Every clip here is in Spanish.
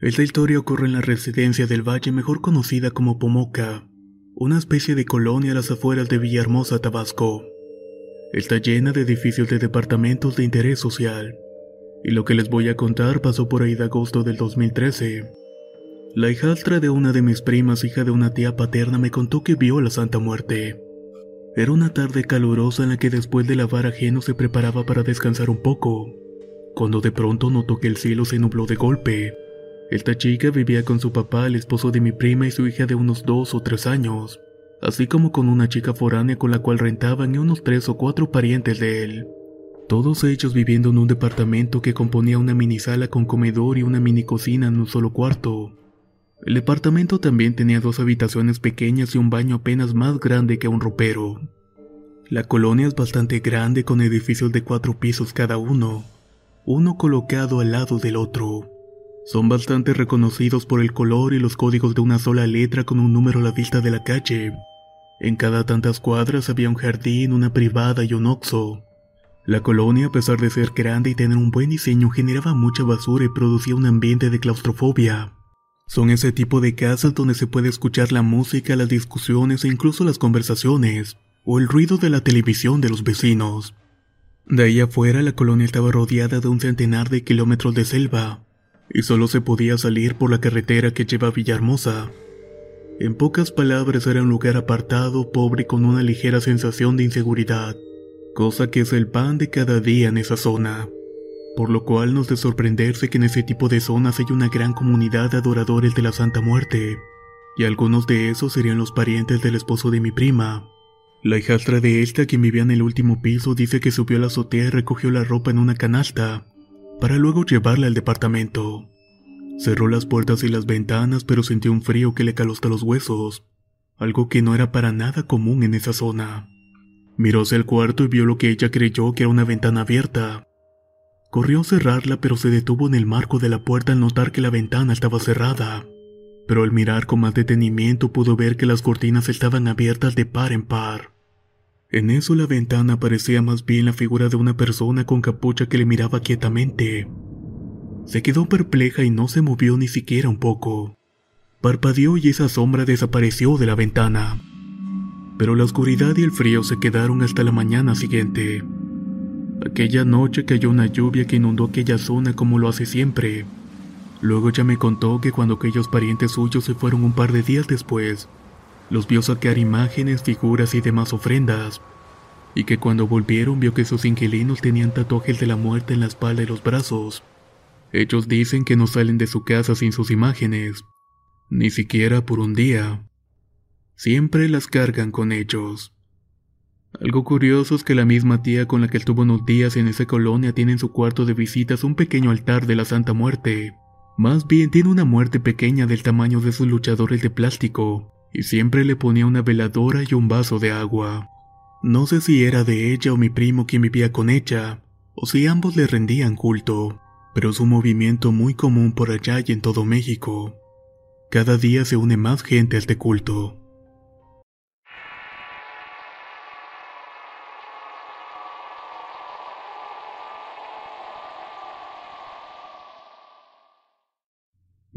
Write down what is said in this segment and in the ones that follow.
Esta historia ocurre en la residencia del Valle mejor conocida como Pomoca, una especie de colonia a las afueras de Villahermosa, Tabasco. Está llena de edificios de departamentos de interés social, y lo que les voy a contar pasó por ahí de agosto del 2013. La hijastra de una de mis primas, hija de una tía paterna, me contó que vio la Santa Muerte. Era una tarde calurosa en la que después de lavar ajeno se preparaba para descansar un poco, cuando de pronto notó que el cielo se nubló de golpe esta chica vivía con su papá, el esposo de mi prima y su hija de unos dos o tres años, así como con una chica foránea con la cual rentaban y unos tres o cuatro parientes de él. Todos ellos viviendo en un departamento que componía una mini sala con comedor y una mini cocina en un solo cuarto. El departamento también tenía dos habitaciones pequeñas y un baño apenas más grande que un ropero. La colonia es bastante grande con edificios de cuatro pisos cada uno, uno colocado al lado del otro. Son bastante reconocidos por el color y los códigos de una sola letra con un número a la vista de la calle. En cada tantas cuadras había un jardín, una privada y un oxo. La colonia, a pesar de ser grande y tener un buen diseño, generaba mucha basura y producía un ambiente de claustrofobia. Son ese tipo de casas donde se puede escuchar la música, las discusiones e incluso las conversaciones, o el ruido de la televisión de los vecinos. De ahí afuera la colonia estaba rodeada de un centenar de kilómetros de selva, y solo se podía salir por la carretera que lleva a Villahermosa. En pocas palabras era un lugar apartado, pobre y con una ligera sensación de inseguridad, cosa que es el pan de cada día en esa zona. Por lo cual no es de sorprenderse que en ese tipo de zonas hay una gran comunidad de adoradores de la Santa Muerte, y algunos de esos serían los parientes del esposo de mi prima. La hijastra de esta, quien vivía en el último piso, dice que subió a la azotea y recogió la ropa en una canasta, para luego llevarla al departamento. Cerró las puertas y las ventanas, pero sintió un frío que le caló hasta los huesos, algo que no era para nada común en esa zona. Miró hacia el cuarto y vio lo que ella creyó que era una ventana abierta. Corrió a cerrarla, pero se detuvo en el marco de la puerta al notar que la ventana estaba cerrada. Pero al mirar con más detenimiento pudo ver que las cortinas estaban abiertas de par en par. En eso la ventana parecía más bien la figura de una persona con capucha que le miraba quietamente. Se quedó perpleja y no se movió ni siquiera un poco. Parpadeó y esa sombra desapareció de la ventana. Pero la oscuridad y el frío se quedaron hasta la mañana siguiente. Aquella noche cayó una lluvia que inundó aquella zona como lo hace siempre. Luego ya me contó que cuando aquellos parientes suyos se fueron un par de días después, los vio sacar imágenes, figuras y demás ofrendas, y que cuando volvieron vio que sus inquilinos tenían tatuajes de la muerte en la espalda y los brazos. Ellos dicen que no salen de su casa sin sus imágenes, ni siquiera por un día. Siempre las cargan con ellos. Algo curioso es que la misma tía con la que estuvo unos días en esa colonia tiene en su cuarto de visitas un pequeño altar de la Santa Muerte. Más bien tiene una muerte pequeña del tamaño de sus luchadores de plástico, y siempre le ponía una veladora y un vaso de agua. No sé si era de ella o mi primo quien vivía con ella, o si ambos le rendían culto, pero es un movimiento muy común por allá y en todo México. Cada día se une más gente a este culto.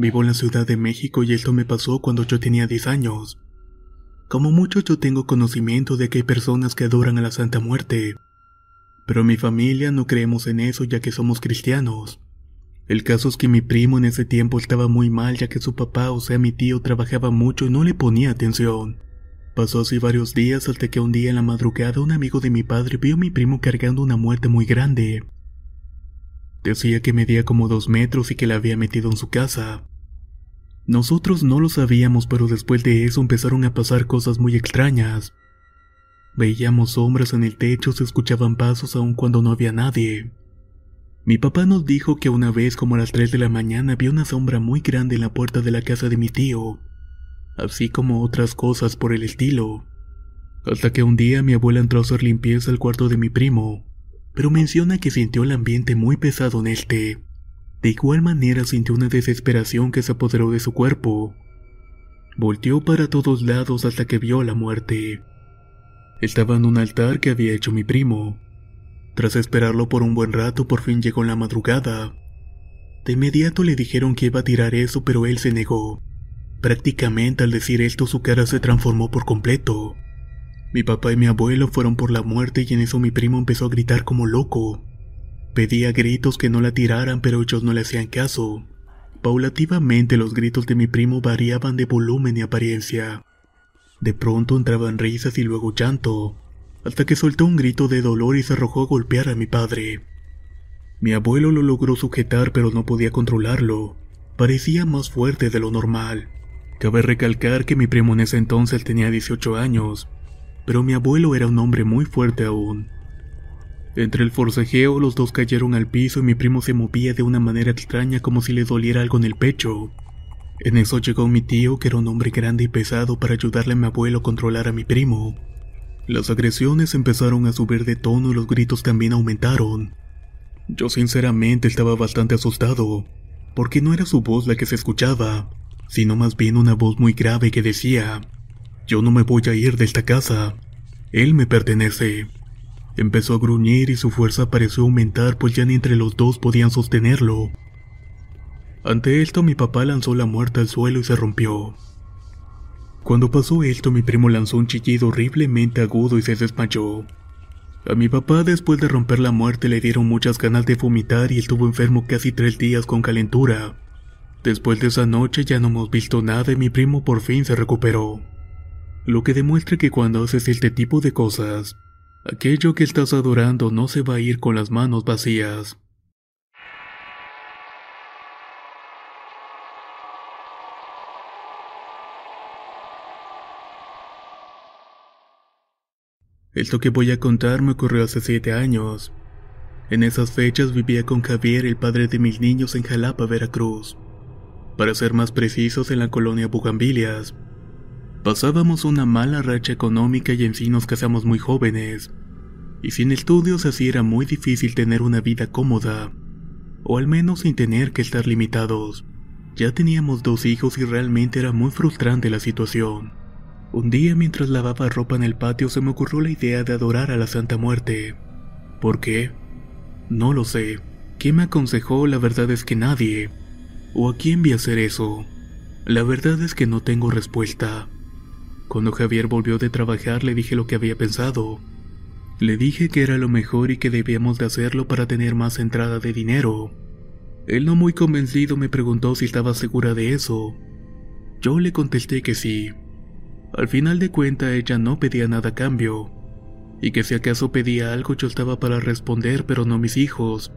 Vivo en la Ciudad de México y esto me pasó cuando yo tenía 10 años. Como mucho yo tengo conocimiento de que hay personas que adoran a la Santa Muerte, pero mi familia no creemos en eso ya que somos cristianos. El caso es que mi primo en ese tiempo estaba muy mal ya que su papá, o sea mi tío, trabajaba mucho y no le ponía atención. Pasó así varios días hasta que un día en la madrugada un amigo de mi padre vio a mi primo cargando una muerte muy grande. Decía que medía como dos metros y que la había metido en su casa. Nosotros no lo sabíamos, pero después de eso empezaron a pasar cosas muy extrañas. Veíamos sombras en el techo, se escuchaban pasos aun cuando no había nadie. Mi papá nos dijo que una vez como a las 3 de la mañana vio una sombra muy grande en la puerta de la casa de mi tío, así como otras cosas por el estilo. Hasta que un día mi abuela entró a hacer limpieza al cuarto de mi primo, pero menciona que sintió el ambiente muy pesado en este. De igual manera sintió una desesperación que se apoderó de su cuerpo. Volteó para todos lados hasta que vio la muerte. Estaba en un altar que había hecho mi primo. Tras esperarlo por un buen rato, por fin llegó la madrugada. De inmediato le dijeron que iba a tirar eso, pero él se negó. Prácticamente al decir esto su cara se transformó por completo. Mi papá y mi abuelo fueron por la muerte y en eso mi primo empezó a gritar como loco. Pedía gritos que no la tiraran, pero ellos no le hacían caso. Paulativamente los gritos de mi primo variaban de volumen y apariencia. De pronto entraban risas y luego llanto, hasta que soltó un grito de dolor y se arrojó a golpear a mi padre. Mi abuelo lo logró sujetar pero no podía controlarlo. Parecía más fuerte de lo normal. Cabe recalcar que mi primo en ese entonces tenía 18 años, pero mi abuelo era un hombre muy fuerte aún. Entre el forcejeo los dos cayeron al piso y mi primo se movía de una manera extraña como si le doliera algo en el pecho. En eso llegó mi tío, que era un hombre grande y pesado, para ayudarle a mi abuelo a controlar a mi primo. Las agresiones empezaron a subir de tono y los gritos también aumentaron. Yo sinceramente estaba bastante asustado, porque no era su voz la que se escuchaba, sino más bien una voz muy grave que decía, Yo no me voy a ir de esta casa, él me pertenece. Empezó a gruñir y su fuerza pareció aumentar pues ya ni entre los dos podían sostenerlo. Ante esto mi papá lanzó la muerta al suelo y se rompió. Cuando pasó esto mi primo lanzó un chillido horriblemente agudo y se desmayó. A mi papá después de romper la muerte le dieron muchas ganas de vomitar y estuvo enfermo casi tres días con calentura. Después de esa noche ya no hemos visto nada y mi primo por fin se recuperó. Lo que demuestra que cuando haces este tipo de cosas, Aquello que estás adorando no se va a ir con las manos vacías. Esto que voy a contar me ocurrió hace siete años. En esas fechas vivía con Javier, el padre de mis niños, en Jalapa, Veracruz. Para ser más precisos, en la colonia Bugambilias. Pasábamos una mala racha económica y en sí nos casamos muy jóvenes. Y sin estudios así era muy difícil tener una vida cómoda, o al menos sin tener que estar limitados. Ya teníamos dos hijos y realmente era muy frustrante la situación. Un día mientras lavaba ropa en el patio se me ocurrió la idea de adorar a la Santa Muerte. ¿Por qué? No lo sé. ¿Quién me aconsejó? La verdad es que nadie. ¿O a quién vi hacer eso? La verdad es que no tengo respuesta. Cuando Javier volvió de trabajar le dije lo que había pensado. Le dije que era lo mejor y que debíamos de hacerlo para tener más entrada de dinero. Él no muy convencido me preguntó si estaba segura de eso. Yo le contesté que sí. Al final de cuenta ella no pedía nada a cambio, y que si acaso pedía algo yo estaba para responder, pero no mis hijos,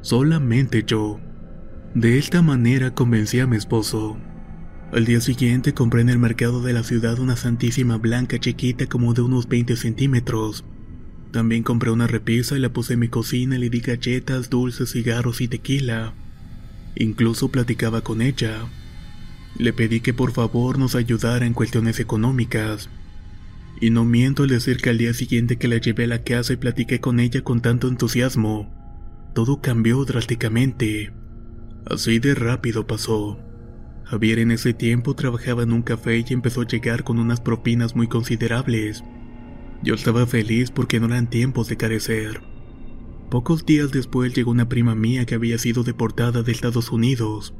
solamente yo. De esta manera convencí a mi esposo. Al día siguiente compré en el mercado de la ciudad una santísima blanca chiquita como de unos 20 centímetros. También compré una repisa y la puse en mi cocina y le di galletas, dulces, cigarros y tequila. Incluso platicaba con ella. Le pedí que por favor nos ayudara en cuestiones económicas. Y no miento al decir que al día siguiente que la llevé a la casa y platiqué con ella con tanto entusiasmo, todo cambió drásticamente. Así de rápido pasó. Javier en ese tiempo trabajaba en un café y empezó a llegar con unas propinas muy considerables. Yo estaba feliz porque no eran tiempos de carecer. Pocos días después llegó una prima mía que había sido deportada de Estados Unidos.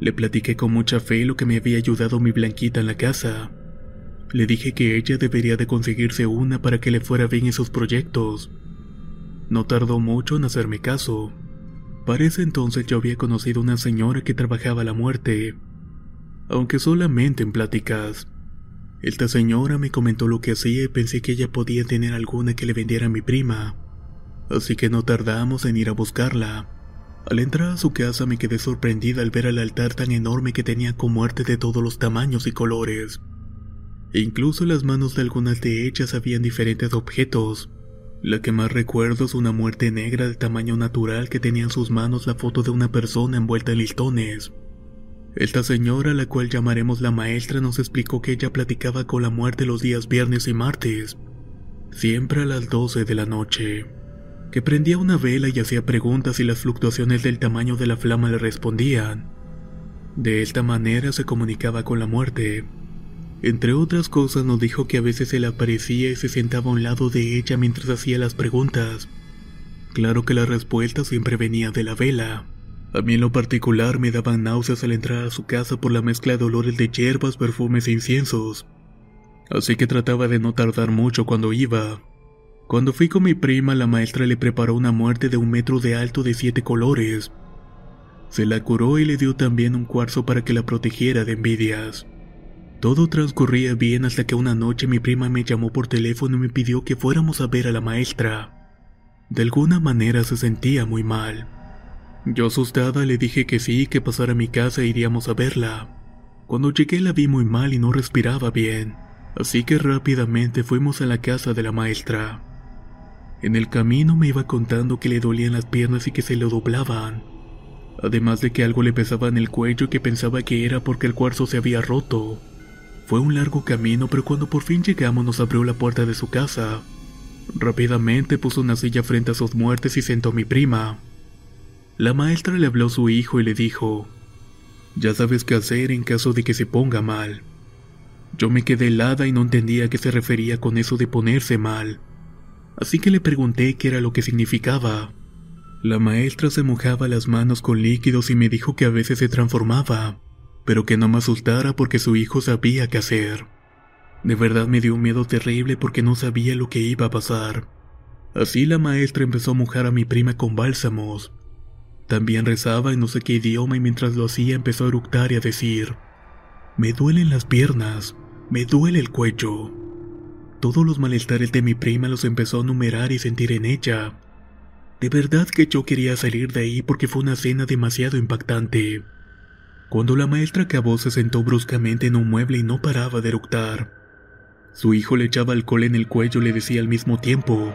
Le platiqué con mucha fe lo que me había ayudado mi blanquita en la casa. Le dije que ella debería de conseguirse una para que le fuera bien en sus proyectos. No tardó mucho en hacerme caso. Para ese entonces yo había conocido una señora que trabajaba a la muerte aunque solamente en pláticas. Esta señora me comentó lo que hacía y pensé que ella podía tener alguna que le vendiera a mi prima, así que no tardamos en ir a buscarla. Al entrar a su casa me quedé sorprendida al ver el altar tan enorme que tenía con muerte de todos los tamaños y colores. Incluso las manos de algunas de ellas habían diferentes objetos. La que más recuerdo es una muerte negra de tamaño natural que tenía en sus manos la foto de una persona envuelta en listones. Esta señora, la cual llamaremos la maestra, nos explicó que ella platicaba con la muerte los días viernes y martes, siempre a las 12 de la noche, que prendía una vela y hacía preguntas y las fluctuaciones del tamaño de la flama le respondían. De esta manera se comunicaba con la muerte. Entre otras cosas nos dijo que a veces se le aparecía y se sentaba a un lado de ella mientras hacía las preguntas. Claro que la respuesta siempre venía de la vela. A mí en lo particular me daban náuseas al entrar a su casa por la mezcla de olores de hierbas, perfumes e inciensos. Así que trataba de no tardar mucho cuando iba. Cuando fui con mi prima, la maestra le preparó una muerte de un metro de alto de siete colores. Se la curó y le dio también un cuarzo para que la protegiera de envidias. Todo transcurría bien hasta que una noche mi prima me llamó por teléfono y me pidió que fuéramos a ver a la maestra. De alguna manera se sentía muy mal. Yo asustada le dije que sí, que pasara a mi casa e iríamos a verla. Cuando llegué la vi muy mal y no respiraba bien, así que rápidamente fuimos a la casa de la maestra. En el camino me iba contando que le dolían las piernas y que se le doblaban, además de que algo le pesaba en el cuello y que pensaba que era porque el cuarzo se había roto. Fue un largo camino, pero cuando por fin llegamos nos abrió la puerta de su casa. Rápidamente puso una silla frente a sus muertes y sentó a mi prima. La maestra le habló a su hijo y le dijo, Ya sabes qué hacer en caso de que se ponga mal. Yo me quedé helada y no entendía a qué se refería con eso de ponerse mal. Así que le pregunté qué era lo que significaba. La maestra se mojaba las manos con líquidos y me dijo que a veces se transformaba, pero que no me asustara porque su hijo sabía qué hacer. De verdad me dio un miedo terrible porque no sabía lo que iba a pasar. Así la maestra empezó a mojar a mi prima con bálsamos, también rezaba en no sé qué idioma y mientras lo hacía empezó a eructar y a decir, me duelen las piernas, me duele el cuello. Todos los malestares de mi prima los empezó a numerar y sentir en ella. De verdad que yo quería salir de ahí porque fue una cena demasiado impactante. Cuando la maestra acabó se sentó bruscamente en un mueble y no paraba de eructar. Su hijo le echaba alcohol en el cuello y le decía al mismo tiempo,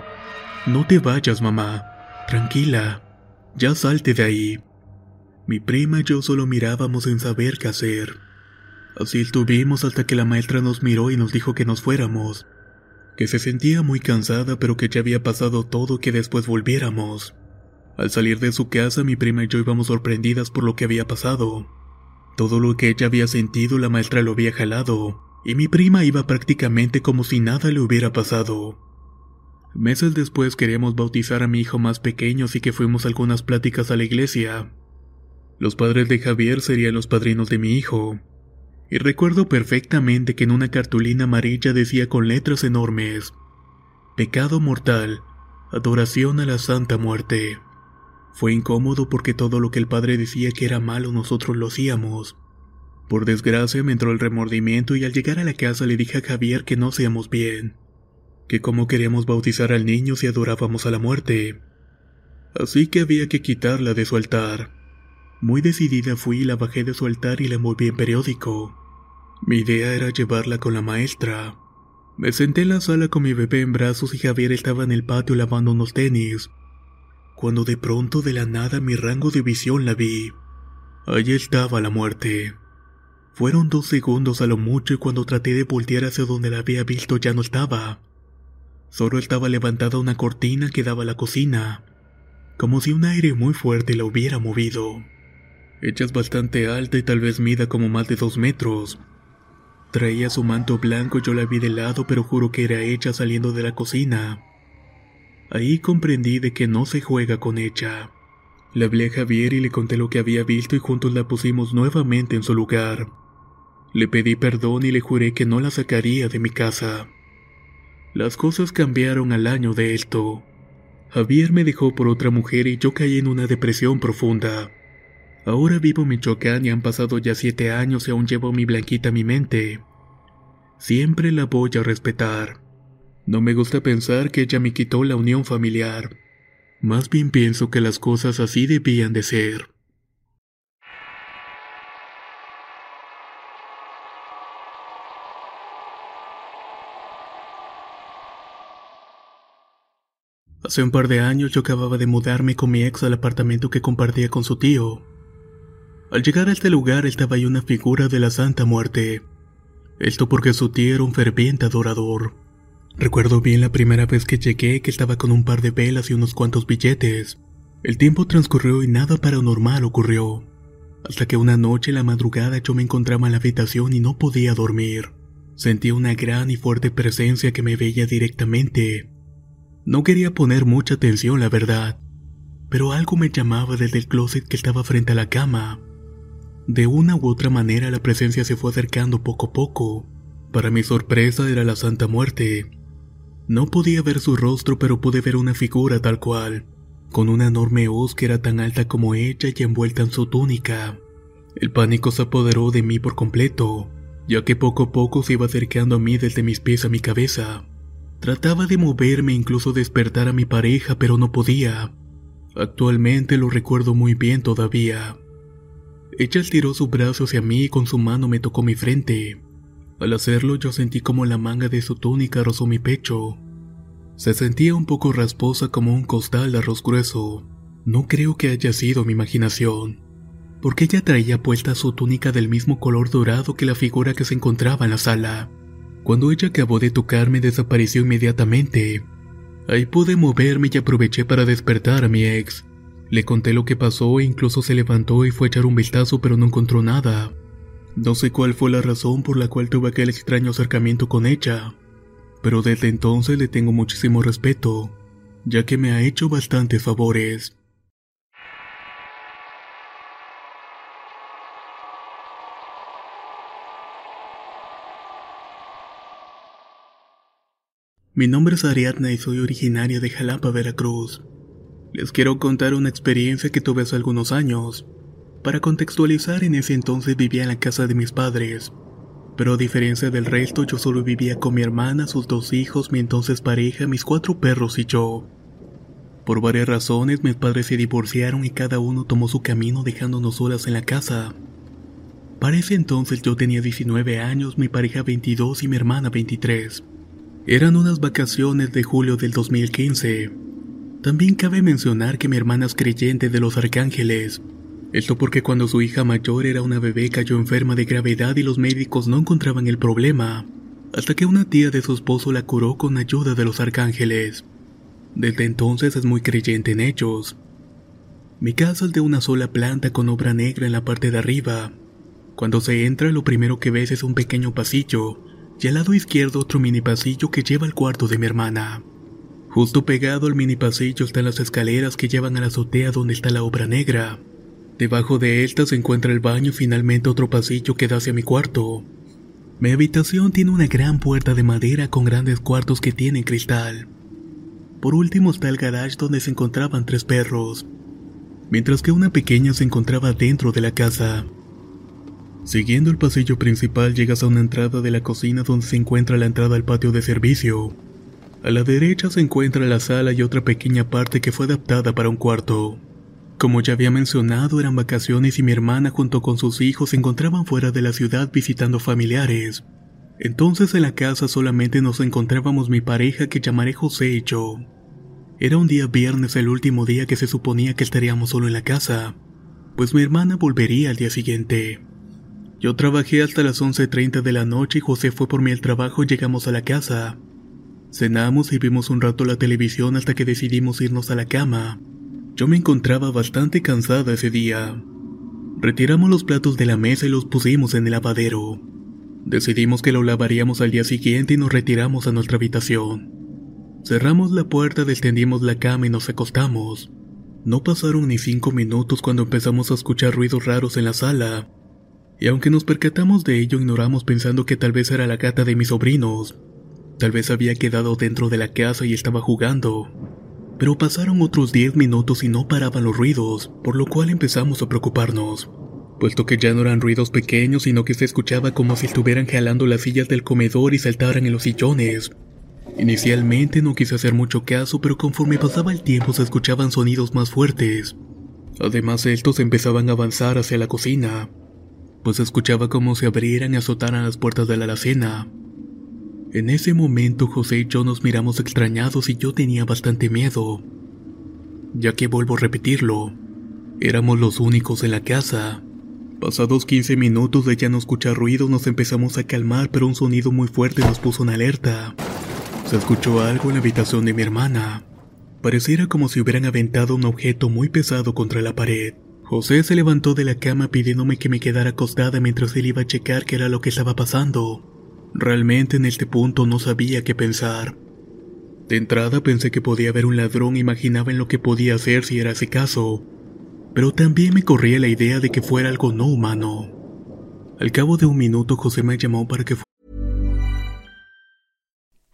No te vayas, mamá, tranquila. Ya salte de ahí. Mi prima y yo solo mirábamos sin saber qué hacer. Así estuvimos hasta que la maestra nos miró y nos dijo que nos fuéramos, que se sentía muy cansada pero que ya había pasado todo que después volviéramos. Al salir de su casa mi prima y yo íbamos sorprendidas por lo que había pasado. Todo lo que ella había sentido la maestra lo había jalado, y mi prima iba prácticamente como si nada le hubiera pasado. Meses después queríamos bautizar a mi hijo más pequeño, así que fuimos algunas pláticas a la iglesia. Los padres de Javier serían los padrinos de mi hijo. Y recuerdo perfectamente que en una cartulina amarilla decía con letras enormes, Pecado mortal, adoración a la Santa Muerte. Fue incómodo porque todo lo que el padre decía que era malo nosotros lo hacíamos. Por desgracia me entró el remordimiento y al llegar a la casa le dije a Javier que no hacíamos bien que cómo queríamos bautizar al niño si adorábamos a la muerte. Así que había que quitarla de su altar. Muy decidida fui y la bajé de su altar y la envolví en periódico. Mi idea era llevarla con la maestra. Me senté en la sala con mi bebé en brazos y Javier estaba en el patio lavando unos tenis. Cuando de pronto de la nada mi rango de visión la vi. Allí estaba la muerte. Fueron dos segundos a lo mucho y cuando traté de voltear hacia donde la había visto ya no estaba. Solo estaba levantada una cortina que daba a la cocina, como si un aire muy fuerte la hubiera movido. Ella es bastante alta y tal vez mida como más de dos metros. Traía su manto blanco y yo la vi de lado, pero juro que era ella saliendo de la cocina. Ahí comprendí de que no se juega con ella. Le hablé a Javier y le conté lo que había visto y juntos la pusimos nuevamente en su lugar. Le pedí perdón y le juré que no la sacaría de mi casa. Las cosas cambiaron al año de esto. Javier me dejó por otra mujer y yo caí en una depresión profunda. Ahora vivo en Michoacán y han pasado ya siete años y aún llevo mi blanquita a mi mente. Siempre la voy a respetar. No me gusta pensar que ella me quitó la unión familiar. Más bien pienso que las cosas así debían de ser. Hace un par de años yo acababa de mudarme con mi ex al apartamento que compartía con su tío. Al llegar a este lugar estaba ahí una figura de la Santa Muerte. Esto porque su tío era un ferviente adorador. Recuerdo bien la primera vez que llegué que estaba con un par de velas y unos cuantos billetes. El tiempo transcurrió y nada paranormal ocurrió. Hasta que una noche en la madrugada yo me encontraba en la habitación y no podía dormir. Sentía una gran y fuerte presencia que me veía directamente. No quería poner mucha atención, la verdad, pero algo me llamaba desde el closet que estaba frente a la cama. De una u otra manera la presencia se fue acercando poco a poco. Para mi sorpresa era la Santa Muerte. No podía ver su rostro, pero pude ver una figura tal cual, con una enorme hoz que era tan alta como ella y envuelta en su túnica. El pánico se apoderó de mí por completo, ya que poco a poco se iba acercando a mí desde mis pies a mi cabeza. Trataba de moverme incluso despertar a mi pareja, pero no podía. Actualmente lo recuerdo muy bien todavía. Ella estiró su brazo hacia mí y con su mano me tocó mi frente. Al hacerlo yo sentí como la manga de su túnica rozó mi pecho. Se sentía un poco rasposa como un costal de arroz grueso. No creo que haya sido mi imaginación, porque ella traía puesta su túnica del mismo color dorado que la figura que se encontraba en la sala. Cuando ella acabó de tocarme desapareció inmediatamente. Ahí pude moverme y aproveché para despertar a mi ex. Le conté lo que pasó e incluso se levantó y fue a echar un vistazo pero no encontró nada. No sé cuál fue la razón por la cual tuve aquel extraño acercamiento con ella, pero desde entonces le tengo muchísimo respeto, ya que me ha hecho bastantes favores. Mi nombre es Ariadna y soy originaria de Jalapa, Veracruz. Les quiero contar una experiencia que tuve hace algunos años. Para contextualizar, en ese entonces vivía en la casa de mis padres, pero a diferencia del resto yo solo vivía con mi hermana, sus dos hijos, mi entonces pareja, mis cuatro perros y yo. Por varias razones mis padres se divorciaron y cada uno tomó su camino dejándonos solas en la casa. Para ese entonces yo tenía 19 años, mi pareja 22 y mi hermana 23. Eran unas vacaciones de julio del 2015. También cabe mencionar que mi hermana es creyente de los arcángeles. Esto porque cuando su hija mayor era una bebé cayó enferma de gravedad y los médicos no encontraban el problema, hasta que una tía de su esposo la curó con ayuda de los arcángeles. Desde entonces es muy creyente en ellos. Mi casa es de una sola planta con obra negra en la parte de arriba. Cuando se entra lo primero que ves es un pequeño pasillo y al lado izquierdo otro mini pasillo que lleva al cuarto de mi hermana. Justo pegado al mini pasillo están las escaleras que llevan a la azotea donde está la obra negra. Debajo de esta se encuentra el baño y finalmente otro pasillo que da hacia mi cuarto. Mi habitación tiene una gran puerta de madera con grandes cuartos que tienen cristal. Por último está el garage donde se encontraban tres perros, mientras que una pequeña se encontraba dentro de la casa. Siguiendo el pasillo principal llegas a una entrada de la cocina donde se encuentra la entrada al patio de servicio. A la derecha se encuentra la sala y otra pequeña parte que fue adaptada para un cuarto. Como ya había mencionado, eran vacaciones y mi hermana junto con sus hijos se encontraban fuera de la ciudad visitando familiares. Entonces en la casa solamente nos encontrábamos mi pareja que llamaré José y yo. Era un día viernes el último día que se suponía que estaríamos solo en la casa, pues mi hermana volvería al día siguiente. Yo trabajé hasta las 11.30 de la noche y José fue por mí al trabajo y llegamos a la casa. Cenamos y vimos un rato la televisión hasta que decidimos irnos a la cama. Yo me encontraba bastante cansada ese día. Retiramos los platos de la mesa y los pusimos en el lavadero. Decidimos que lo lavaríamos al día siguiente y nos retiramos a nuestra habitación. Cerramos la puerta, descendimos la cama y nos acostamos. No pasaron ni cinco minutos cuando empezamos a escuchar ruidos raros en la sala y aunque nos percatamos de ello ignoramos pensando que tal vez era la gata de mis sobrinos. Tal vez había quedado dentro de la casa y estaba jugando. Pero pasaron otros 10 minutos y no paraban los ruidos, por lo cual empezamos a preocuparnos, puesto que ya no eran ruidos pequeños, sino que se escuchaba como si estuvieran jalando las sillas del comedor y saltaran en los sillones. Inicialmente no quise hacer mucho caso, pero conforme pasaba el tiempo se escuchaban sonidos más fuertes. Además estos empezaban a avanzar hacia la cocina, pues escuchaba como se abrieran y azotaran las puertas de la alacena. En ese momento José y yo nos miramos extrañados y yo tenía bastante miedo, ya que vuelvo a repetirlo, éramos los únicos en la casa. Pasados 15 minutos de ya no escuchar ruido nos empezamos a calmar pero un sonido muy fuerte nos puso en alerta. Se escuchó algo en la habitación de mi hermana. Pareciera como si hubieran aventado un objeto muy pesado contra la pared. José se levantó de la cama pidiéndome que me quedara acostada mientras él iba a checar qué era lo que estaba pasando. Realmente en este punto no sabía qué pensar. De entrada pensé que podía haber un ladrón imaginaba en lo que podía hacer si era ese caso, pero también me corría la idea de que fuera algo no humano. Al cabo de un minuto José me llamó para que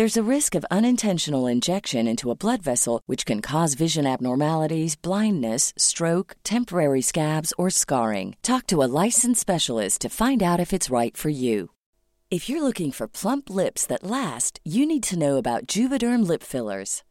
There's a risk of unintentional injection into a blood vessel, which can cause vision abnormalities, blindness, stroke, temporary scabs, or scarring. Talk to a licensed specialist to find out if it's right for you. If you're looking for plump lips that last, you need to know about Juvederm lip fillers.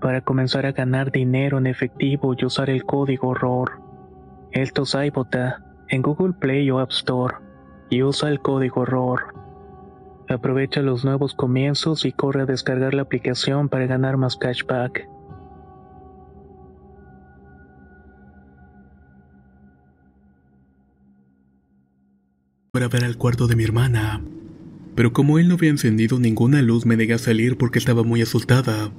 para comenzar a ganar dinero en efectivo y usar el código ROR. Esto es iBota en Google Play o App Store y usa el código ROR. Aprovecha los nuevos comienzos y corre a descargar la aplicación para ganar más cashback. Para ver al cuarto de mi hermana, pero como él no había encendido ninguna luz me negué a salir porque estaba muy asustada.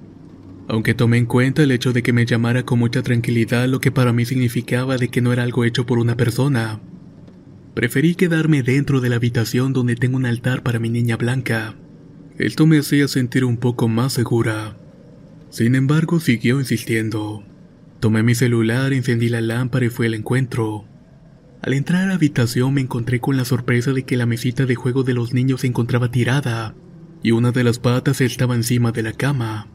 Aunque tomé en cuenta el hecho de que me llamara con mucha tranquilidad lo que para mí significaba de que no era algo hecho por una persona, preferí quedarme dentro de la habitación donde tengo un altar para mi niña blanca. Esto me hacía sentir un poco más segura. Sin embargo, siguió insistiendo. Tomé mi celular, encendí la lámpara y fui al encuentro. Al entrar a la habitación me encontré con la sorpresa de que la mesita de juego de los niños se encontraba tirada y una de las patas estaba encima de la cama.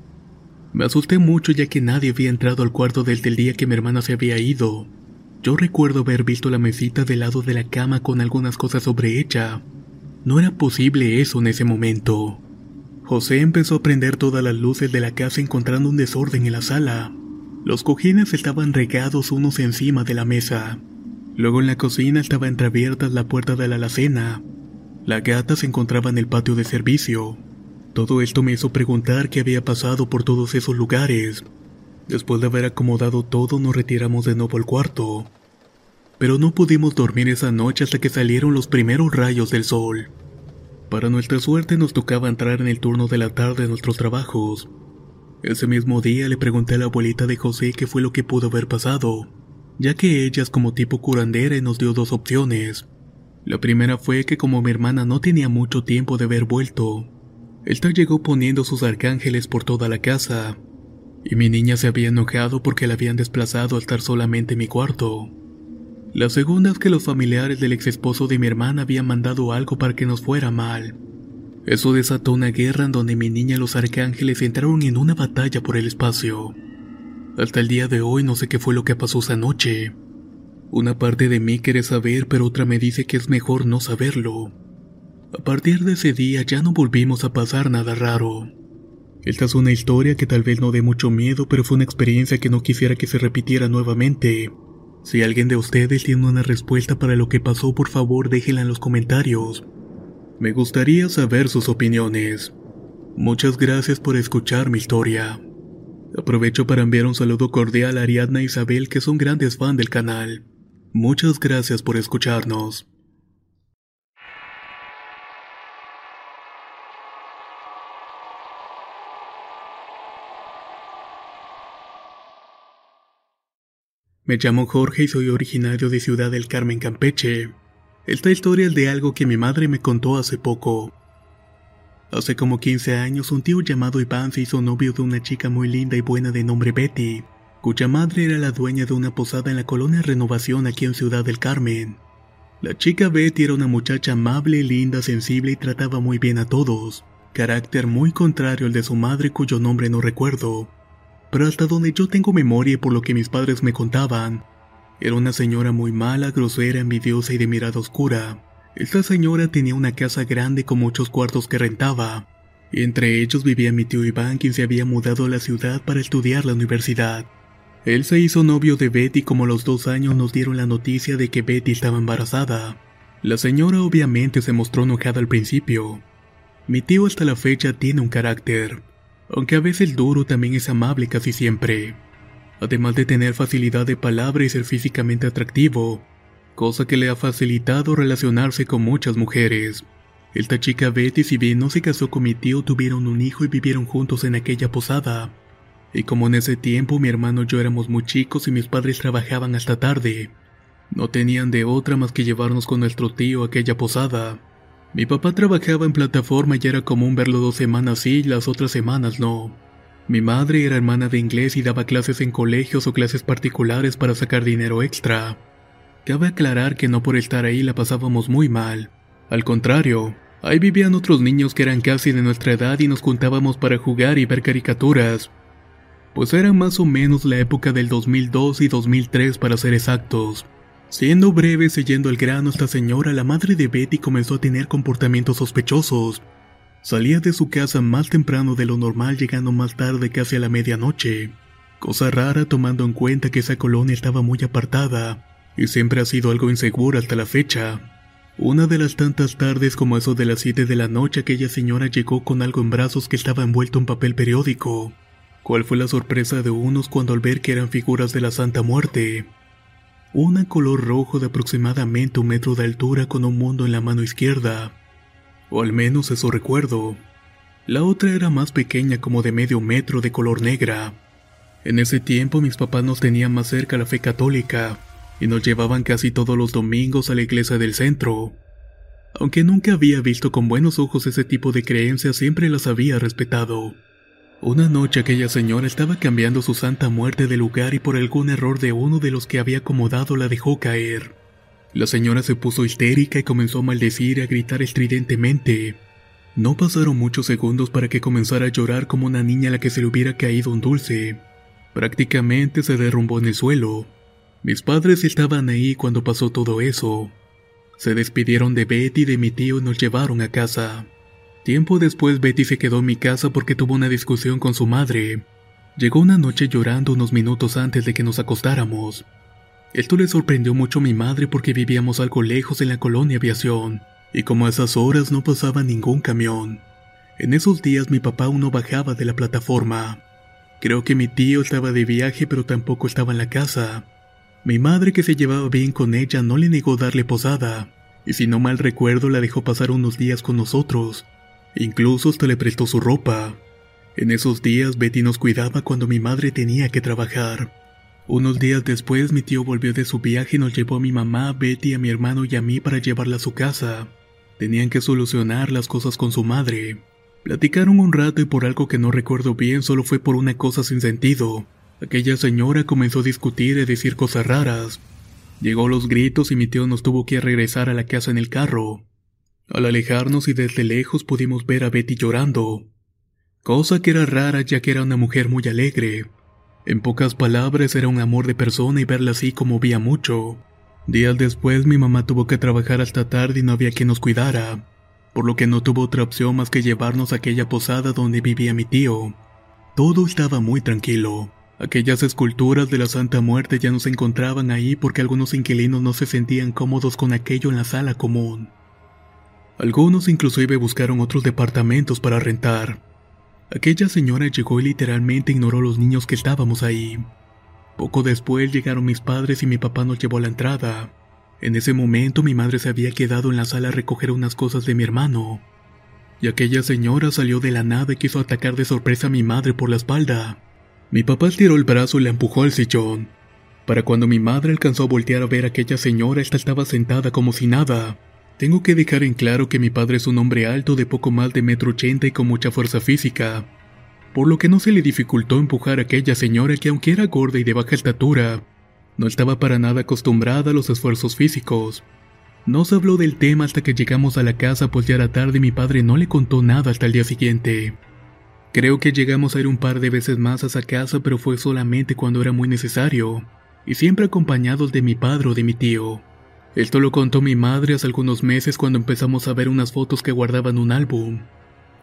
Me asusté mucho ya que nadie había entrado al cuarto desde el día que mi hermana se había ido. Yo recuerdo haber visto la mesita del lado de la cama con algunas cosas sobre ella. No era posible eso en ese momento. José empezó a prender todas las luces de la casa encontrando un desorden en la sala. Los cojines estaban regados unos encima de la mesa. Luego en la cocina estaba entreabierta la puerta de la alacena. La gata se encontraba en el patio de servicio. Todo esto me hizo preguntar qué había pasado por todos esos lugares. Después de haber acomodado todo nos retiramos de nuevo al cuarto. Pero no pudimos dormir esa noche hasta que salieron los primeros rayos del sol. Para nuestra suerte nos tocaba entrar en el turno de la tarde de nuestros trabajos. Ese mismo día le pregunté a la abuelita de José qué fue lo que pudo haber pasado ya que ella como tipo curandera nos dio dos opciones. La primera fue que como mi hermana no tenía mucho tiempo de haber vuelto, esta llegó poniendo sus arcángeles por toda la casa, y mi niña se había enojado porque la habían desplazado a estar solamente en mi cuarto. La segunda es que los familiares del ex esposo de mi hermana habían mandado algo para que nos fuera mal. Eso desató una guerra en donde mi niña y los arcángeles entraron en una batalla por el espacio. Hasta el día de hoy no sé qué fue lo que pasó esa noche. Una parte de mí quiere saber, pero otra me dice que es mejor no saberlo. A partir de ese día ya no volvimos a pasar nada raro. Esta es una historia que tal vez no dé mucho miedo, pero fue una experiencia que no quisiera que se repitiera nuevamente. Si alguien de ustedes tiene una respuesta para lo que pasó, por favor déjenla en los comentarios. Me gustaría saber sus opiniones. Muchas gracias por escuchar mi historia. Aprovecho para enviar un saludo cordial a Ariadna e Isabel que son grandes fan del canal. Muchas gracias por escucharnos. Me llamo Jorge y soy originario de Ciudad del Carmen, Campeche. Esta historia es de algo que mi madre me contó hace poco. Hace como 15 años un tío llamado Iván se hizo novio de una chica muy linda y buena de nombre Betty, cuya madre era la dueña de una posada en la colonia Renovación aquí en Ciudad del Carmen. La chica Betty era una muchacha amable, linda, sensible y trataba muy bien a todos, carácter muy contrario al de su madre cuyo nombre no recuerdo. Pero hasta donde yo tengo memoria por lo que mis padres me contaban, era una señora muy mala, grosera, envidiosa y de mirada oscura esta señora tenía una casa grande con muchos cuartos que rentaba. Entre ellos vivía mi tío Iván, quien se había mudado a la ciudad para estudiar la universidad. Él se hizo novio de Betty como a los dos años nos dieron la noticia de que Betty estaba embarazada. La señora obviamente se mostró enojada al principio. Mi tío hasta la fecha tiene un carácter, aunque a veces duro también es amable casi siempre. Además de tener facilidad de palabra y ser físicamente atractivo, cosa que le ha facilitado relacionarse con muchas mujeres. Esta chica Betty, si bien no se casó con mi tío, tuvieron un hijo y vivieron juntos en aquella posada. Y como en ese tiempo mi hermano y yo éramos muy chicos y mis padres trabajaban hasta tarde, no tenían de otra más que llevarnos con nuestro tío a aquella posada. Mi papá trabajaba en plataforma y era común verlo dos semanas sí y las otras semanas no. Mi madre era hermana de inglés y daba clases en colegios o clases particulares para sacar dinero extra. Cabe aclarar que no por estar ahí la pasábamos muy mal. Al contrario, ahí vivían otros niños que eran casi de nuestra edad y nos juntábamos para jugar y ver caricaturas. Pues era más o menos la época del 2002 y 2003 para ser exactos. Siendo breve, siguiendo el grano, esta señora, la madre de Betty, comenzó a tener comportamientos sospechosos. Salía de su casa más temprano de lo normal, llegando más tarde casi a la medianoche. Cosa rara tomando en cuenta que esa colonia estaba muy apartada y siempre ha sido algo insegura hasta la fecha. Una de las tantas tardes como eso de las 7 de la noche aquella señora llegó con algo en brazos que estaba envuelto en papel periódico. ¿Cuál fue la sorpresa de unos cuando al ver que eran figuras de la Santa Muerte? Una color rojo de aproximadamente un metro de altura con un mundo en la mano izquierda. O al menos eso recuerdo. La otra era más pequeña como de medio metro de color negra. En ese tiempo mis papás nos tenían más cerca la fe católica y nos llevaban casi todos los domingos a la iglesia del centro. Aunque nunca había visto con buenos ojos ese tipo de creencias, siempre las había respetado. Una noche aquella señora estaba cambiando su santa muerte de lugar y por algún error de uno de los que había acomodado la dejó caer. La señora se puso histérica y comenzó a maldecir y a gritar estridentemente. No pasaron muchos segundos para que comenzara a llorar como una niña a la que se le hubiera caído un dulce. Prácticamente se derrumbó en el suelo. Mis padres estaban ahí cuando pasó todo eso. Se despidieron de Betty y de mi tío y nos llevaron a casa. Tiempo después Betty se quedó en mi casa porque tuvo una discusión con su madre. Llegó una noche llorando unos minutos antes de que nos acostáramos. Esto le sorprendió mucho a mi madre porque vivíamos algo lejos en la colonia aviación, y como a esas horas no pasaba ningún camión. En esos días mi papá aún no bajaba de la plataforma. Creo que mi tío estaba de viaje pero tampoco estaba en la casa. Mi madre que se llevaba bien con ella no le negó darle posada, y si no mal recuerdo la dejó pasar unos días con nosotros, Incluso hasta le prestó su ropa. En esos días Betty nos cuidaba cuando mi madre tenía que trabajar. Unos días después mi tío volvió de su viaje y nos llevó a mi mamá, Betty, a mi hermano y a mí para llevarla a su casa. Tenían que solucionar las cosas con su madre. Platicaron un rato y por algo que no recuerdo bien solo fue por una cosa sin sentido. Aquella señora comenzó a discutir y decir cosas raras. Llegó los gritos y mi tío nos tuvo que regresar a la casa en el carro. Al alejarnos y desde lejos pudimos ver a Betty llorando, cosa que era rara ya que era una mujer muy alegre. En pocas palabras era un amor de persona y verla así conmovía mucho. Días después mi mamá tuvo que trabajar hasta tarde y no había quien nos cuidara, por lo que no tuvo otra opción más que llevarnos a aquella posada donde vivía mi tío. Todo estaba muy tranquilo. Aquellas esculturas de la Santa Muerte ya no se encontraban ahí porque algunos inquilinos no se sentían cómodos con aquello en la sala común. Algunos inclusive buscaron otros departamentos para rentar. Aquella señora llegó y literalmente ignoró los niños que estábamos ahí. Poco después llegaron mis padres y mi papá nos llevó a la entrada. En ese momento mi madre se había quedado en la sala a recoger unas cosas de mi hermano. Y aquella señora salió de la nada y quiso atacar de sorpresa a mi madre por la espalda. Mi papá estiró el brazo y la empujó al sillón. Para cuando mi madre alcanzó a voltear a ver a aquella señora, esta estaba sentada como si nada. Tengo que dejar en claro que mi padre es un hombre alto de poco más de metro ochenta y con mucha fuerza física, por lo que no se le dificultó empujar a aquella señora que aunque era gorda y de baja estatura, no estaba para nada acostumbrada a los esfuerzos físicos. No se habló del tema hasta que llegamos a la casa pues ya era tarde y mi padre no le contó nada hasta el día siguiente. Creo que llegamos a ir un par de veces más a esa casa pero fue solamente cuando era muy necesario, y siempre acompañados de mi padre o de mi tío. Esto lo contó mi madre hace algunos meses cuando empezamos a ver unas fotos que guardaban un álbum.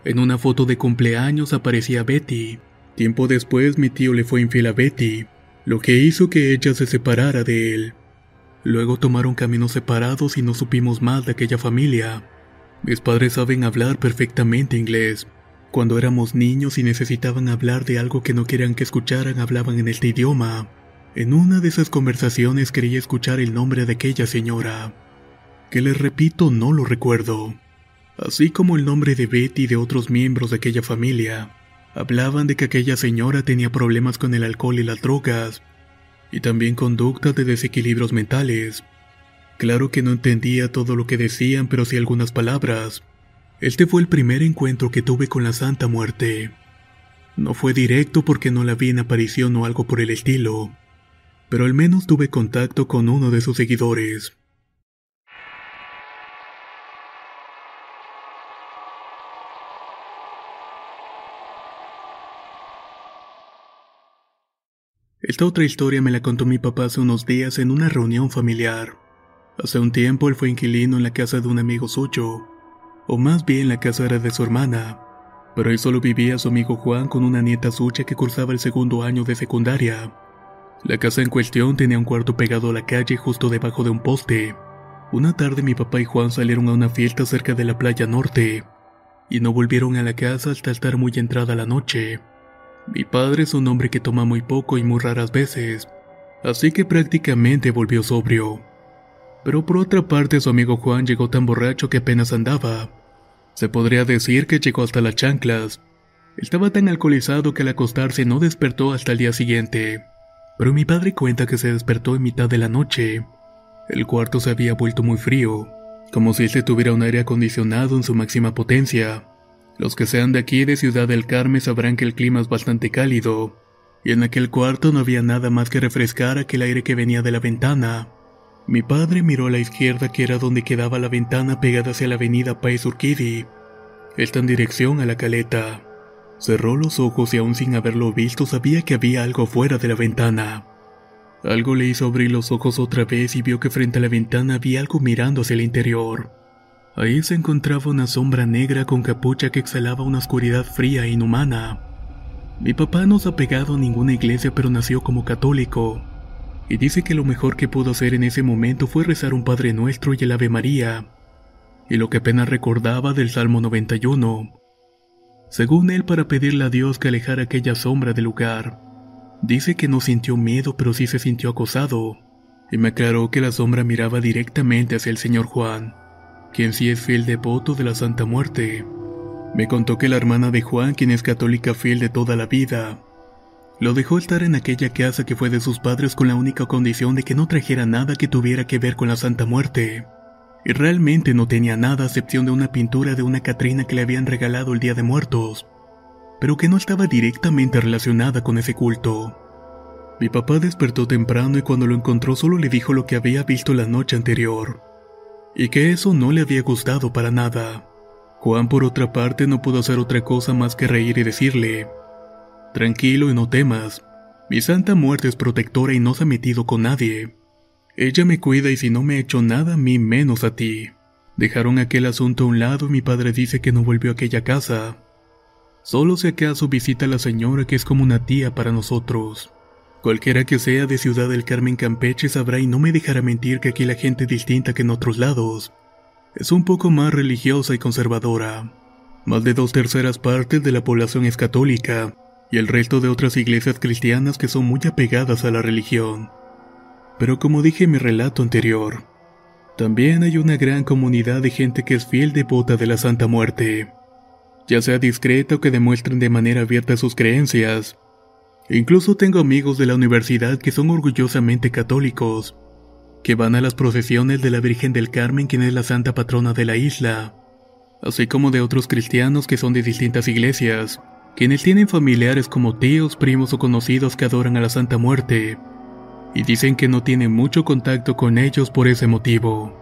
En una foto de cumpleaños aparecía Betty. Tiempo después mi tío le fue infiel a Betty, lo que hizo que ella se separara de él. Luego tomaron caminos separados y no supimos más de aquella familia. Mis padres saben hablar perfectamente inglés. Cuando éramos niños y necesitaban hablar de algo que no querían que escucharan, hablaban en este idioma. En una de esas conversaciones quería escuchar el nombre de aquella señora, que les repito no lo recuerdo, así como el nombre de Betty y de otros miembros de aquella familia. Hablaban de que aquella señora tenía problemas con el alcohol y las drogas, y también conductas de desequilibrios mentales. Claro que no entendía todo lo que decían, pero sí algunas palabras. Este fue el primer encuentro que tuve con la Santa Muerte. No fue directo porque no la vi en aparición o algo por el estilo pero al menos tuve contacto con uno de sus seguidores. Esta otra historia me la contó mi papá hace unos días en una reunión familiar. Hace un tiempo él fue inquilino en la casa de un amigo suyo, o más bien la casa era de su hermana, pero ahí solo vivía su amigo Juan con una nieta suya que cursaba el segundo año de secundaria. La casa en cuestión tenía un cuarto pegado a la calle justo debajo de un poste. Una tarde mi papá y Juan salieron a una fiesta cerca de la playa norte y no volvieron a la casa hasta estar muy entrada la noche. Mi padre es un hombre que toma muy poco y muy raras veces, así que prácticamente volvió sobrio. Pero por otra parte su amigo Juan llegó tan borracho que apenas andaba. Se podría decir que llegó hasta las chanclas. Estaba tan alcoholizado que al acostarse no despertó hasta el día siguiente. Pero mi padre cuenta que se despertó en mitad de la noche. El cuarto se había vuelto muy frío, como si este tuviera un aire acondicionado en su máxima potencia. Los que sean de aquí de Ciudad del Carmen sabrán que el clima es bastante cálido, y en aquel cuarto no había nada más que refrescar aquel aire que venía de la ventana. Mi padre miró a la izquierda que era donde quedaba la ventana pegada hacia la avenida País Urquidi. Está en dirección a la caleta. Cerró los ojos y aún sin haberlo visto sabía que había algo fuera de la ventana. Algo le hizo abrir los ojos otra vez y vio que frente a la ventana había algo mirando hacia el interior. Ahí se encontraba una sombra negra con capucha que exhalaba una oscuridad fría e inhumana. Mi papá no se ha pegado a ninguna iglesia pero nació como católico y dice que lo mejor que pudo hacer en ese momento fue rezar un Padre Nuestro y el Ave María, y lo que apenas recordaba del Salmo 91. Según él, para pedirle a Dios que alejara aquella sombra del lugar. Dice que no sintió miedo, pero sí se sintió acosado, y me aclaró que la sombra miraba directamente hacia el señor Juan, quien sí es fiel devoto de la Santa Muerte. Me contó que la hermana de Juan, quien es católica fiel de toda la vida, lo dejó estar en aquella casa que fue de sus padres con la única condición de que no trajera nada que tuviera que ver con la Santa Muerte. Y realmente no tenía nada a excepción de una pintura de una Catrina que le habían regalado el Día de Muertos, pero que no estaba directamente relacionada con ese culto. Mi papá despertó temprano y cuando lo encontró solo le dijo lo que había visto la noche anterior, y que eso no le había gustado para nada. Juan por otra parte no pudo hacer otra cosa más que reír y decirle, Tranquilo y no temas. Mi santa muerte es protectora y no se ha metido con nadie. Ella me cuida y si no me ha hecho nada a mí menos a ti. Dejaron aquel asunto a un lado y mi padre dice que no volvió a aquella casa. Solo si acaso visita a la señora que es como una tía para nosotros. Cualquiera que sea de Ciudad del Carmen Campeche sabrá y no me dejará mentir que aquí la gente es distinta que en otros lados. Es un poco más religiosa y conservadora. Más de dos terceras partes de la población es católica, y el resto de otras iglesias cristianas que son muy apegadas a la religión. Pero como dije en mi relato anterior, también hay una gran comunidad de gente que es fiel devota de la Santa Muerte, ya sea discreta o que demuestren de manera abierta sus creencias. Incluso tengo amigos de la universidad que son orgullosamente católicos, que van a las procesiones de la Virgen del Carmen, quien es la santa patrona de la isla, así como de otros cristianos que son de distintas iglesias quienes tienen familiares como tíos, primos o conocidos que adoran a la Santa Muerte, y dicen que no tienen mucho contacto con ellos por ese motivo.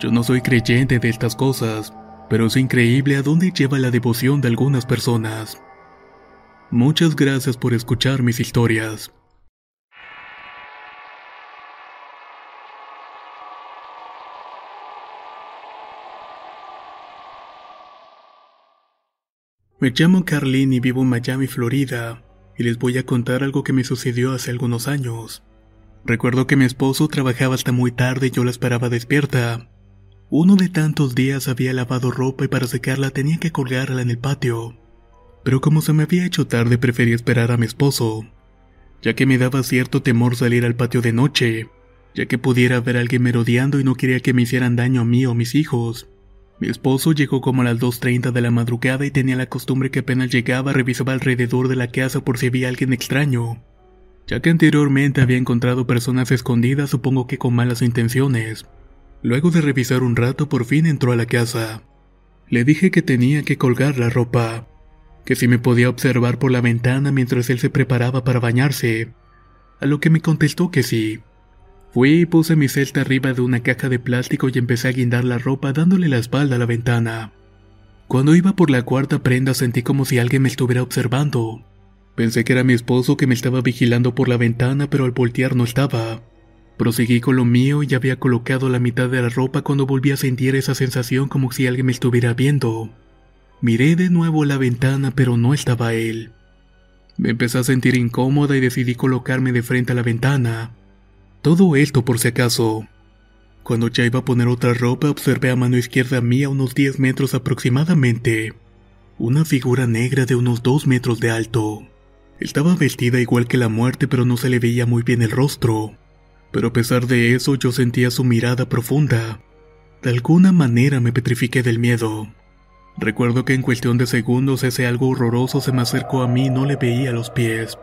Yo no soy creyente de estas cosas, pero es increíble a dónde lleva la devoción de algunas personas. Muchas gracias por escuchar mis historias. Me llamo Carlin y vivo en Miami, Florida, y les voy a contar algo que me sucedió hace algunos años. Recuerdo que mi esposo trabajaba hasta muy tarde y yo la esperaba despierta. Uno de tantos días había lavado ropa y para secarla tenía que colgarla en el patio. Pero como se me había hecho tarde preferí esperar a mi esposo, ya que me daba cierto temor salir al patio de noche, ya que pudiera ver a alguien merodeando y no quería que me hicieran daño a mí o a mis hijos. Mi esposo llegó como a las 2.30 de la madrugada y tenía la costumbre que apenas llegaba revisaba alrededor de la casa por si había alguien extraño. Ya que anteriormente había encontrado personas escondidas, supongo que con malas intenciones. Luego de revisar un rato, por fin entró a la casa. Le dije que tenía que colgar la ropa, que si me podía observar por la ventana mientras él se preparaba para bañarse, a lo que me contestó que sí. Fui y puse mi celta arriba de una caja de plástico y empecé a guindar la ropa dándole la espalda a la ventana. Cuando iba por la cuarta prenda sentí como si alguien me estuviera observando. Pensé que era mi esposo que me estaba vigilando por la ventana, pero al voltear no estaba. Proseguí con lo mío y había colocado la mitad de la ropa cuando volví a sentir esa sensación como si alguien me estuviera viendo. Miré de nuevo la ventana, pero no estaba él. Me empecé a sentir incómoda y decidí colocarme de frente a la ventana. Todo esto por si acaso. Cuando ya iba a poner otra ropa, observé a mano izquierda mía, unos 10 metros aproximadamente, una figura negra de unos 2 metros de alto. Estaba vestida igual que la muerte, pero no se le veía muy bien el rostro. Pero a pesar de eso, yo sentía su mirada profunda. De alguna manera me petrifiqué del miedo. Recuerdo que en cuestión de segundos ese algo horroroso se me acercó a mí y no le veía los pies.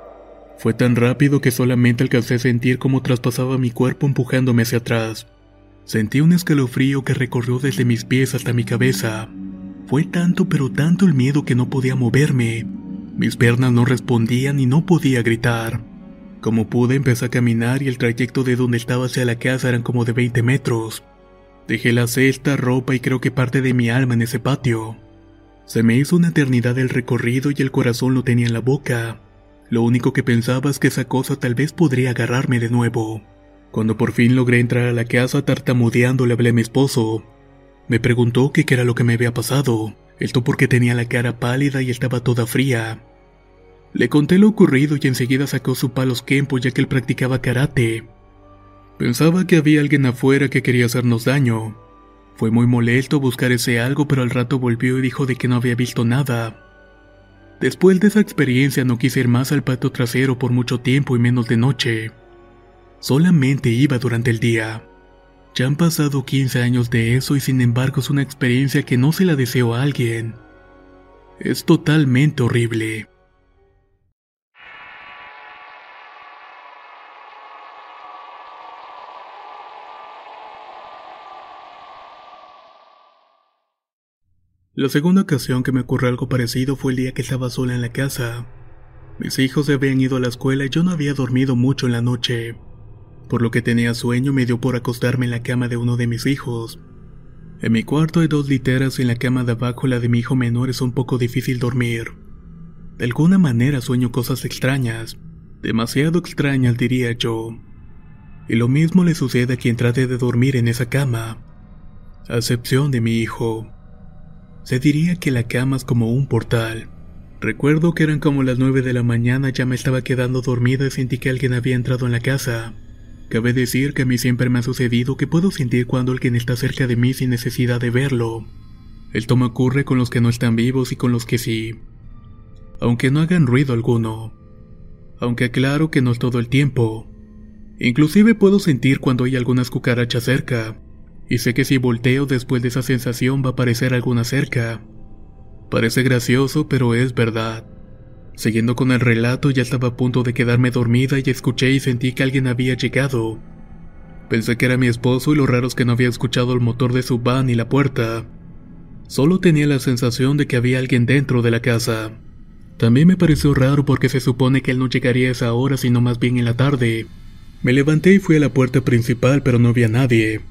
Fue tan rápido que solamente alcancé a sentir cómo traspasaba mi cuerpo empujándome hacia atrás. Sentí un escalofrío que recorrió desde mis pies hasta mi cabeza. Fue tanto pero tanto el miedo que no podía moverme. Mis piernas no respondían y no podía gritar. Como pude empecé a caminar y el trayecto de donde estaba hacia la casa eran como de 20 metros. Dejé la cesta, ropa y creo que parte de mi alma en ese patio. Se me hizo una eternidad el recorrido y el corazón lo tenía en la boca. Lo único que pensaba es que esa cosa tal vez podría agarrarme de nuevo. Cuando por fin logré entrar a la casa tartamudeando le hablé a mi esposo. Me preguntó qué era lo que me había pasado, esto porque tenía la cara pálida y estaba toda fría. Le conté lo ocurrido y enseguida sacó su palos Kempo ya que él practicaba karate. Pensaba que había alguien afuera que quería hacernos daño. Fue muy molesto buscar ese algo pero al rato volvió y dijo de que no había visto nada. Después de esa experiencia no quise ir más al patio trasero por mucho tiempo y menos de noche. Solamente iba durante el día. Ya han pasado 15 años de eso y sin embargo es una experiencia que no se la deseo a alguien. Es totalmente horrible. La segunda ocasión que me ocurrió algo parecido fue el día que estaba sola en la casa. Mis hijos se habían ido a la escuela y yo no había dormido mucho en la noche. Por lo que tenía sueño me dio por acostarme en la cama de uno de mis hijos. En mi cuarto hay dos literas y en la cama de abajo la de mi hijo menor es un poco difícil dormir. De alguna manera sueño cosas extrañas, demasiado extrañas diría yo. Y lo mismo le sucede a quien trate de dormir en esa cama, a excepción de mi hijo. Se diría que la cama es como un portal. Recuerdo que eran como las nueve de la mañana, ya me estaba quedando dormida y sentí que alguien había entrado en la casa. Cabe decir que a mí siempre me ha sucedido que puedo sentir cuando alguien está cerca de mí sin necesidad de verlo. Esto me ocurre con los que no están vivos y con los que sí. Aunque no hagan ruido alguno. Aunque aclaro que no todo el tiempo. Inclusive puedo sentir cuando hay algunas cucarachas cerca, y sé que si volteo después de esa sensación va a aparecer alguna cerca. Parece gracioso, pero es verdad. Siguiendo con el relato, ya estaba a punto de quedarme dormida y escuché y sentí que alguien había llegado. Pensé que era mi esposo y lo raro es que no había escuchado el motor de su van ni la puerta. Solo tenía la sensación de que había alguien dentro de la casa. También me pareció raro porque se supone que él no llegaría a esa hora sino más bien en la tarde. Me levanté y fui a la puerta principal pero no había nadie.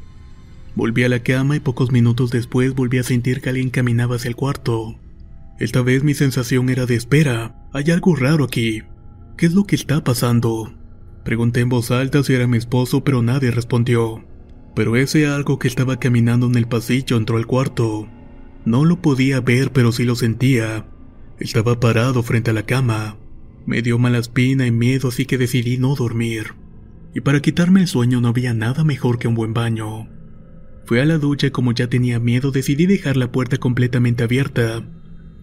Volví a la cama y pocos minutos después volví a sentir que alguien caminaba hacia el cuarto. Esta vez mi sensación era de espera. Hay algo raro aquí. ¿Qué es lo que está pasando? Pregunté en voz alta si era mi esposo, pero nadie respondió. Pero ese algo que estaba caminando en el pasillo entró al cuarto. No lo podía ver, pero sí lo sentía. Estaba parado frente a la cama. Me dio mala espina y miedo, así que decidí no dormir. Y para quitarme el sueño no había nada mejor que un buen baño. Fui a la ducha como ya tenía miedo decidí dejar la puerta completamente abierta.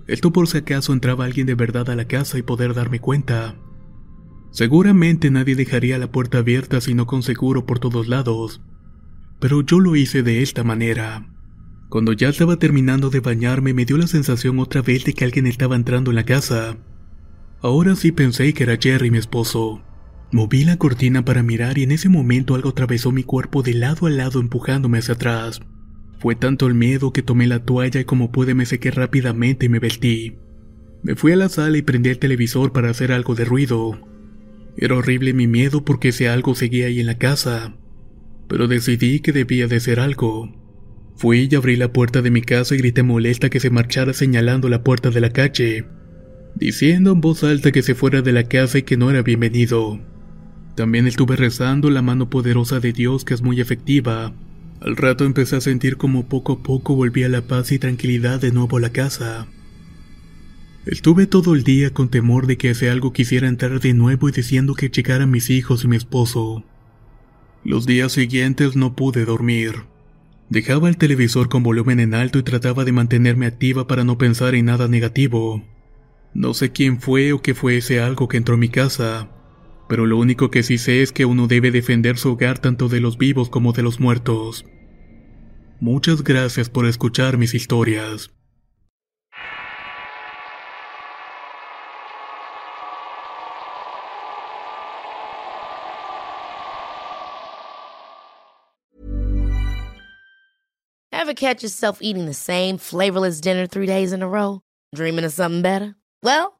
Esto por si acaso entraba alguien de verdad a la casa y poder darme cuenta. Seguramente nadie dejaría la puerta abierta sino con seguro por todos lados. Pero yo lo hice de esta manera. Cuando ya estaba terminando de bañarme me dio la sensación otra vez de que alguien estaba entrando en la casa. Ahora sí pensé que era Jerry mi esposo. Moví la cortina para mirar y en ese momento algo atravesó mi cuerpo de lado a lado empujándome hacia atrás. Fue tanto el miedo que tomé la toalla y como pude me sequé rápidamente y me vestí. Me fui a la sala y prendí el televisor para hacer algo de ruido. Era horrible mi miedo porque ese algo seguía ahí en la casa, pero decidí que debía de ser algo. Fui y abrí la puerta de mi casa y grité molesta que se marchara señalando la puerta de la calle, diciendo en voz alta que se fuera de la casa y que no era bienvenido. También estuve rezando la mano poderosa de Dios que es muy efectiva. Al rato empecé a sentir como poco a poco volvía la paz y tranquilidad de nuevo a la casa. Estuve todo el día con temor de que ese algo quisiera entrar de nuevo y diciendo que llegaran mis hijos y mi esposo. Los días siguientes no pude dormir. Dejaba el televisor con volumen en alto y trataba de mantenerme activa para no pensar en nada negativo. No sé quién fue o qué fue ese algo que entró a mi casa, pero lo único que sí sé es que uno debe defender su hogar tanto de los vivos como de los muertos. Muchas gracias por escuchar mis historias. Ever catch yourself eating the same flavorless dinner three days in a row? Dreaming of something better? Well,